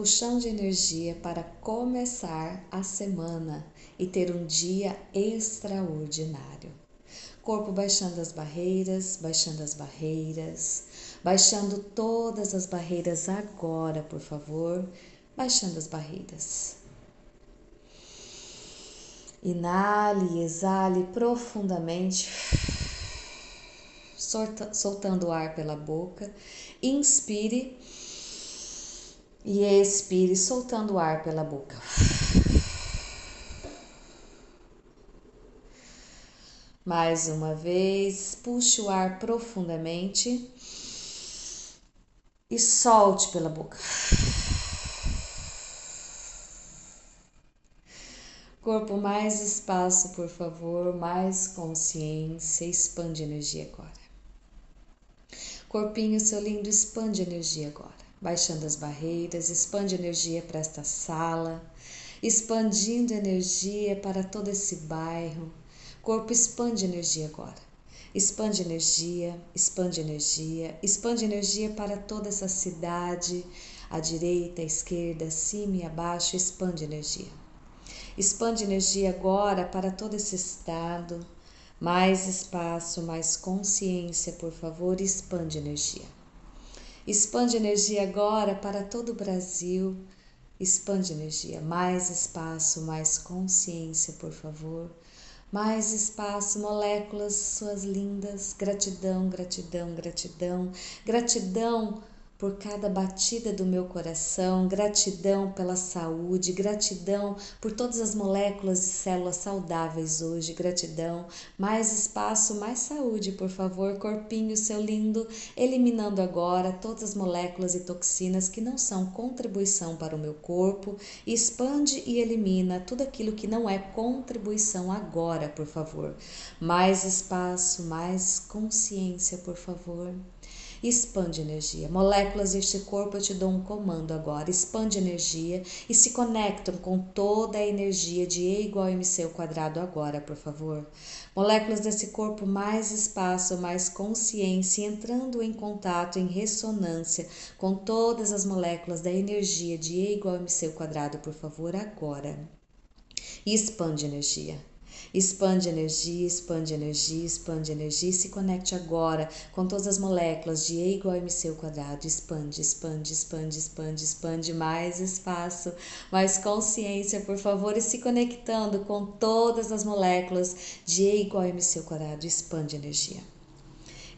puxão de energia para começar a semana e ter um dia extraordinário. Corpo baixando as barreiras, baixando as barreiras, baixando todas as barreiras agora, por favor, baixando as barreiras. Inale e exale profundamente, soltando o ar pela boca. Inspire e expire, soltando o ar pela boca. Mais uma vez, puxe o ar profundamente e solte pela boca. Corpo, mais espaço, por favor, mais consciência, expande energia agora. Corpinho, seu lindo, expande energia agora. Baixando as barreiras, expande energia para esta sala, expandindo energia para todo esse bairro. Corpo, expande energia agora. Expande energia, expande energia, expande energia para toda essa cidade, à direita, à esquerda, acima e abaixo, expande energia. Expande energia agora para todo esse estado. Mais espaço, mais consciência, por favor, expande energia. Expande energia agora para todo o Brasil. Expande energia. Mais espaço, mais consciência, por favor. Mais espaço, moléculas, suas lindas. Gratidão, gratidão, gratidão. Gratidão por cada batida do meu coração, gratidão pela saúde, gratidão por todas as moléculas e células saudáveis hoje, gratidão. Mais espaço, mais saúde, por favor, corpinho seu lindo, eliminando agora todas as moléculas e toxinas que não são contribuição para o meu corpo, expande e elimina tudo aquilo que não é contribuição agora, por favor. Mais espaço, mais consciência, por favor expande energia. Moléculas deste corpo, eu te dou um comando agora. Expande energia e se conectam com toda a energia de E igual a MC ao quadrado agora, por favor. Moléculas desse corpo, mais espaço, mais consciência, entrando em contato, em ressonância com todas as moléculas da energia de E igual a MC ao quadrado, por favor, agora. E expande energia. Expande energia, expande energia, expande energia e se conecte agora com todas as moléculas de E igual a MC ao quadrado. Expande, expande, expande, expande, expande mais espaço, mais consciência, por favor, e se conectando com todas as moléculas de E igual a MC ao quadrado. Expande energia.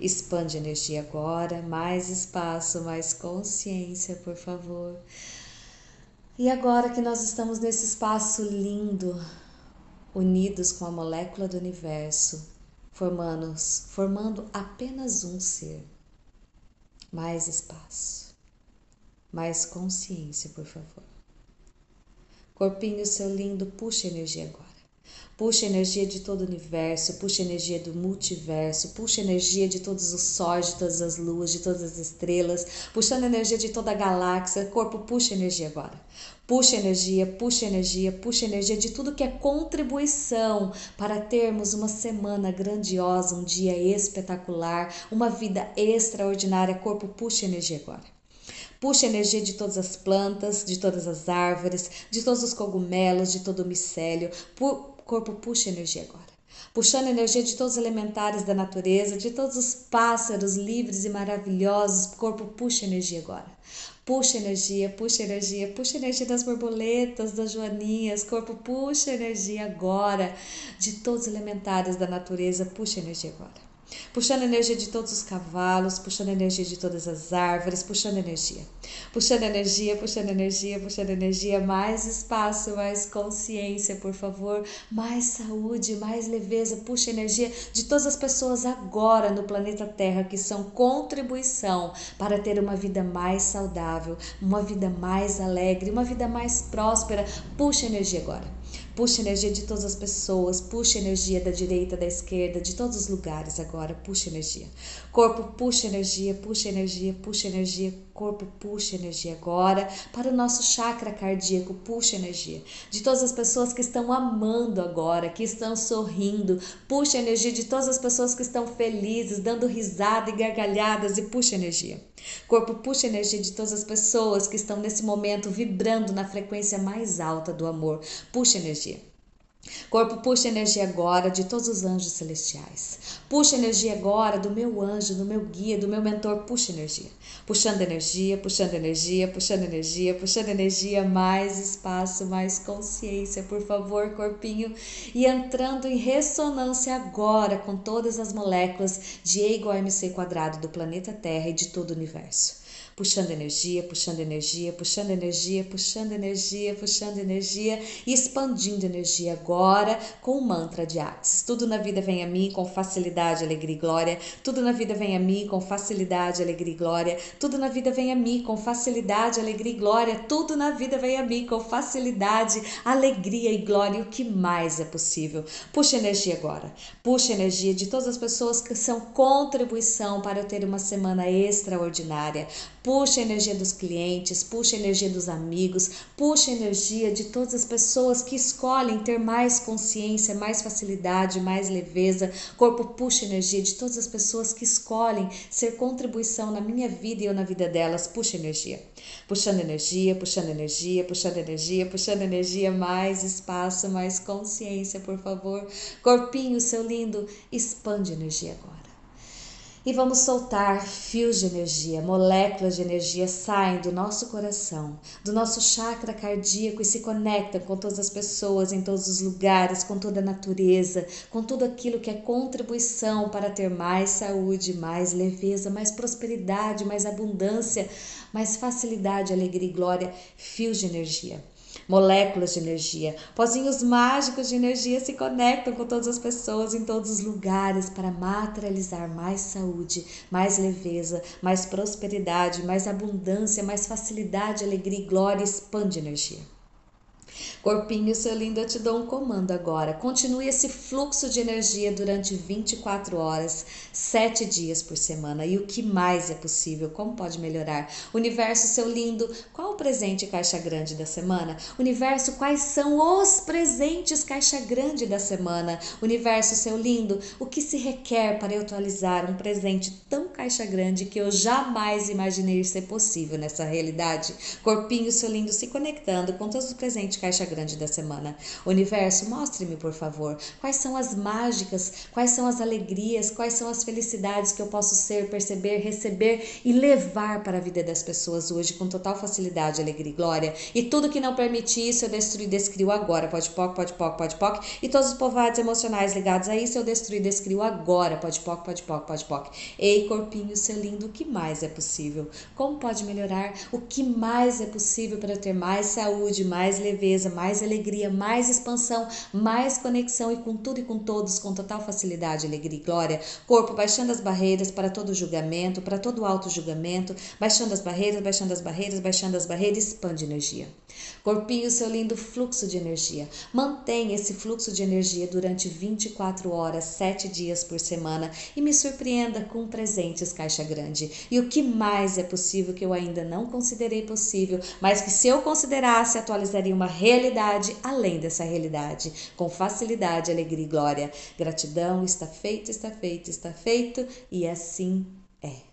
Expande energia agora, mais espaço, mais consciência, por favor. E agora que nós estamos nesse espaço lindo, unidos com a molécula do universo, formando, formando apenas um ser. Mais espaço, mais consciência, por favor. Corpinho seu lindo, puxa energia agora. Puxa energia de todo o universo, puxa energia do multiverso, puxa energia de todos os sóis, de todas as luas, de todas as estrelas, puxando energia de toda a galáxia. Corpo, puxa energia agora. Puxa energia, puxa energia, puxa energia de tudo que é contribuição para termos uma semana grandiosa, um dia espetacular, uma vida extraordinária. Corpo, puxa energia agora. Puxa energia de todas as plantas, de todas as árvores, de todos os cogumelos, de todo o micélio. Corpo, puxa energia agora. Puxando energia de todos os elementares da natureza, de todos os pássaros livres e maravilhosos. Corpo, puxa energia agora. Puxa energia, puxa energia, puxa energia das borboletas, das joaninhas. Corpo, puxa energia agora de todos os elementares da natureza. Puxa energia agora puxando energia de todos os cavalos, puxando energia de todas as árvores, puxando energia, puxando energia, puxando energia, puxando energia, mais espaço, mais consciência, por favor, mais saúde, mais leveza, puxa energia de todas as pessoas agora no planeta Terra que são contribuição para ter uma vida mais saudável, uma vida mais alegre, uma vida mais próspera, puxa energia agora. Puxa energia de todas as pessoas, puxa energia da direita, da esquerda, de todos os lugares agora, puxa energia. Corpo, puxa energia, puxa energia, puxa energia. Corpo, puxa energia agora para o nosso chakra cardíaco, puxa energia. De todas as pessoas que estão amando agora, que estão sorrindo, puxa energia de todas as pessoas que estão felizes, dando risada e gargalhadas e puxa energia. Corpo, puxa energia de todas as pessoas que estão nesse momento vibrando na frequência mais alta do amor, puxa energia. Corpo, puxa energia agora de todos os anjos celestiais. Puxa energia agora do meu anjo, do meu guia, do meu mentor. Puxa energia. Puxando energia, puxando energia, puxando energia, puxando energia. Mais espaço, mais consciência, por favor, corpinho. E entrando em ressonância agora com todas as moléculas de E igual a MC quadrado do planeta Terra e de todo o universo puxando energia, puxando energia, puxando energia, puxando energia, puxando energia e expandindo energia agora com o mantra de Axis. Tudo na vida vem a mim com facilidade, alegria e glória. Tudo na vida vem a mim com facilidade, alegria e glória. Tudo na vida vem a mim com facilidade, alegria e glória. Tudo na vida vem a mim com facilidade, alegria e glória. O que mais é possível? Puxa energia agora. Puxa energia de todas as pessoas que são contribuição para eu ter uma semana extraordinária. Puxa a energia dos clientes, puxa a energia dos amigos, puxa a energia de todas as pessoas que escolhem ter mais consciência, mais facilidade, mais leveza. Corpo puxa a energia de todas as pessoas que escolhem ser contribuição na minha vida e eu na vida delas. Puxa energia. Puxando energia, puxando energia, puxando energia, puxando energia, mais espaço, mais consciência, por favor. Corpinho, seu lindo, expande energia agora. E vamos soltar fios de energia, moléculas de energia saem do nosso coração, do nosso chakra cardíaco e se conectam com todas as pessoas, em todos os lugares, com toda a natureza, com tudo aquilo que é contribuição para ter mais saúde, mais leveza, mais prosperidade, mais abundância, mais facilidade, alegria e glória. Fios de energia moléculas de energia. Pozinhos mágicos de energia se conectam com todas as pessoas em todos os lugares para materializar mais saúde, mais leveza, mais prosperidade, mais abundância, mais facilidade, alegria e glória. Expande energia. Corpinho, seu lindo, eu te dou um comando agora. Continue esse fluxo de energia durante 24 horas, 7 dias por semana. E o que mais é possível? Como pode melhorar? Universo, seu lindo, qual o presente caixa grande da semana? Universo, quais são os presentes caixa grande da semana? Universo, seu lindo, o que se requer para eu atualizar um presente tão caixa grande que eu jamais imaginei ser possível nessa realidade? Corpinho, seu lindo, se conectando com todos os presentes caixa grande da semana. Universo, mostre-me, por favor, quais são as mágicas, quais são as alegrias, quais são as felicidades que eu posso ser, perceber, receber e levar para a vida das pessoas hoje com total facilidade, alegria e glória. E tudo que não permite isso, eu destruo e descrio agora. Pode poc, pode poc, pode poc. E todos os povoados emocionais ligados a isso, eu destruo e descrio agora. Pode poc, pode poc, pode poc. Ei, corpinho, seu lindo, o que mais é possível? Como pode melhorar? O que mais é possível para eu ter mais saúde, mais leveza, mais mais alegria, mais expansão, mais conexão e com tudo e com todos com total facilidade, alegria e glória. Corpo baixando as barreiras para todo julgamento, para todo auto-julgamento, baixando as barreiras, baixando as barreiras, baixando as barreiras, expande energia. Corpinho, seu lindo fluxo de energia. Mantenha esse fluxo de energia durante 24 horas, 7 dias por semana e me surpreenda com presentes caixa grande. E o que mais é possível que eu ainda não considerei possível, mas que se eu considerasse, atualizaria uma realidade realidade além dessa realidade, com facilidade, alegria e glória. Gratidão, está feito, está feito, está feito, e assim é.